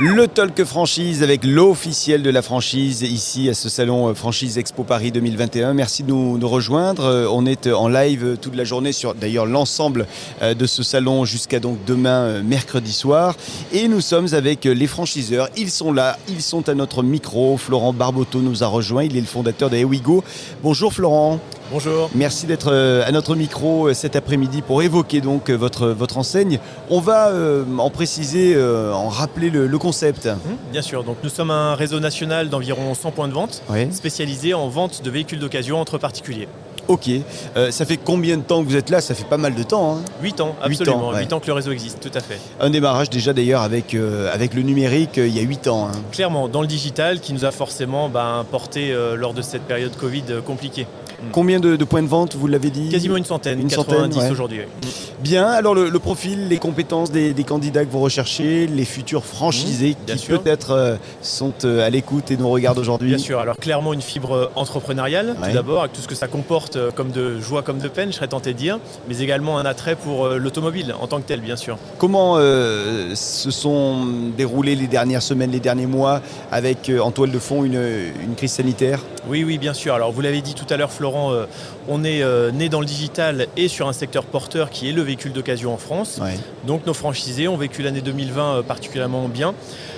Le Talk Franchise avec l'officiel de la franchise ici à ce salon euh, Franchise Expo Paris 2021. Merci de nous, nous rejoindre. Euh, On est euh, en live toute la journée sur d'ailleurs l'ensemble de ce salon jusqu'à donc demain mercredi soir. Et nous sommes avec les franchiseurs. Ils sont là, ils sont à notre micro. Florent Barboteau nous a rejoint. Il est le fondateur de Ewigo. Bonjour Florent. Bonjour. Merci d'être à notre micro cet après-midi pour évoquer donc votre, votre enseigne. On va en préciser, en rappeler le, le concept. Hum, Bien sûr, donc nous sommes un réseau national d'environ 100 points de vente Oui. spécialisé en vente de véhicules d'occasion entre particuliers. Ok. Euh, ça fait combien de temps que vous êtes là? Ça fait pas mal de temps. hein. 8 ans, Huit absolument. ans, ouais. 8 ans que le réseau existe, tout à fait. Un démarrage déjà d'ailleurs avec, euh, avec le numérique euh, il y a 8 ans. hein. Clairement, dans le digital qui nous a forcément ben, porté lors de cette période Covid compliquée. Combien de, de points de vente, vous l'avez dit Quasiment une centaine, Une 90 centaine, ouais. aujourd'hui. oui. Bien, alors le, le profil, les compétences des, des candidats que vous recherchez, les futurs franchisés Mmh, bien qui peut-être euh, sont euh, à l'écoute et nous regardent aujourd'hui. Bien sûr, alors clairement une fibre euh, entrepreneuriale, Ouais. tout d'abord, avec tout ce que ça comporte euh, comme de joie, comme de peine, je serais tenté de dire, mais également un attrait pour l'automobile en tant que tel, bien sûr. Comment se sont déroulées les dernières semaines, les derniers mois avec en toile de fond une, une crise sanitaire? Oui, oui, bien sûr. Alors, vous l'avez dit tout à l'heure, Florent, euh, on est euh, né dans le digital et sur un secteur porteur qui est le véhicule d'occasion en France. Donc, nos franchisés ont vécu l'année 2020 euh, particulièrement bien,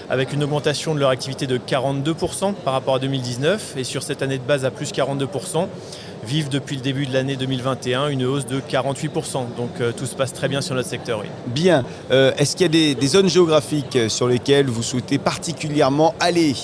avec une augmentation de leur activité de 42% par rapport à 2019. Et sur cette année de base à plus 42%, vivent depuis le début de l'année 2021 une hausse de 48%. Donc, euh, tout se passe très bien sur notre secteur. oui. Bien. Euh, Est-ce qu'il y a des, des zones géographiques sur lesquelles vous souhaitez particulièrement aller?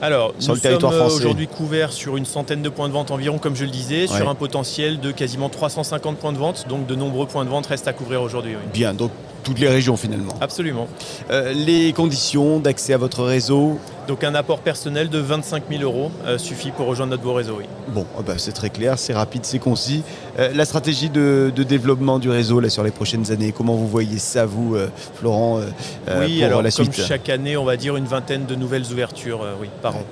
Alors, Sur nous le territoire sommes euh, français. aujourd'hui couverts sur une centaine de points de vente environ, comme je le disais, Ouais. sur un potentiel de quasiment 350 points de vente. Donc, de nombreux points de vente restent à couvrir aujourd'hui. oui. Bien, donc toutes les régions finalement. Absolument. Euh, les conditions d'accès à votre réseau Donc, un apport personnel de 25 000 euros euh, suffit pour rejoindre notre beau réseau. Oui. Bon, ah bah, c'est très clair, c'est rapide, c'est concis. Euh, la stratégie de, de développement du réseau là, sur les prochaines années, comment vous voyez ça, vous, euh, Florent, oui, pour alors la comme suite chaque année, on va dire une vingtaine de nouvelles ouvertures oui, par an.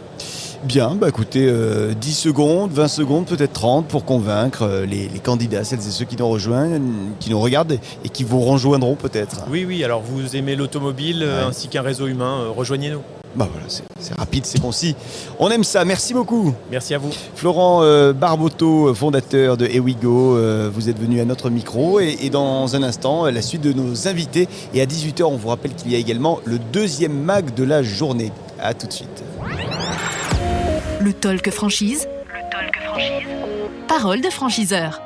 Bien, bah, écoutez, euh, 10 secondes, 20 secondes, peut-être 30 pour convaincre euh, les, les candidats, celles et ceux qui nous rejoignent, qui nous regardent et qui vous rejoindront peut-être. Oui, oui, alors vous aimez l'automobile Ouais. ainsi qu'un réseau humain, euh, rejoignez-nous. Bah voilà, c'est rapide, c'est concis. On aime ça, merci beaucoup. Merci à vous. Florent euh, Barboteau, fondateur de Ewigo, euh, vous êtes venu à notre micro et, et dans un instant, euh, la suite de nos invités. Et à 18h, on vous rappelle qu'il y a également le deuxième mag de la journée. A tout de suite. Le talk franchise. Le talk franchise. Parole de franchiseur.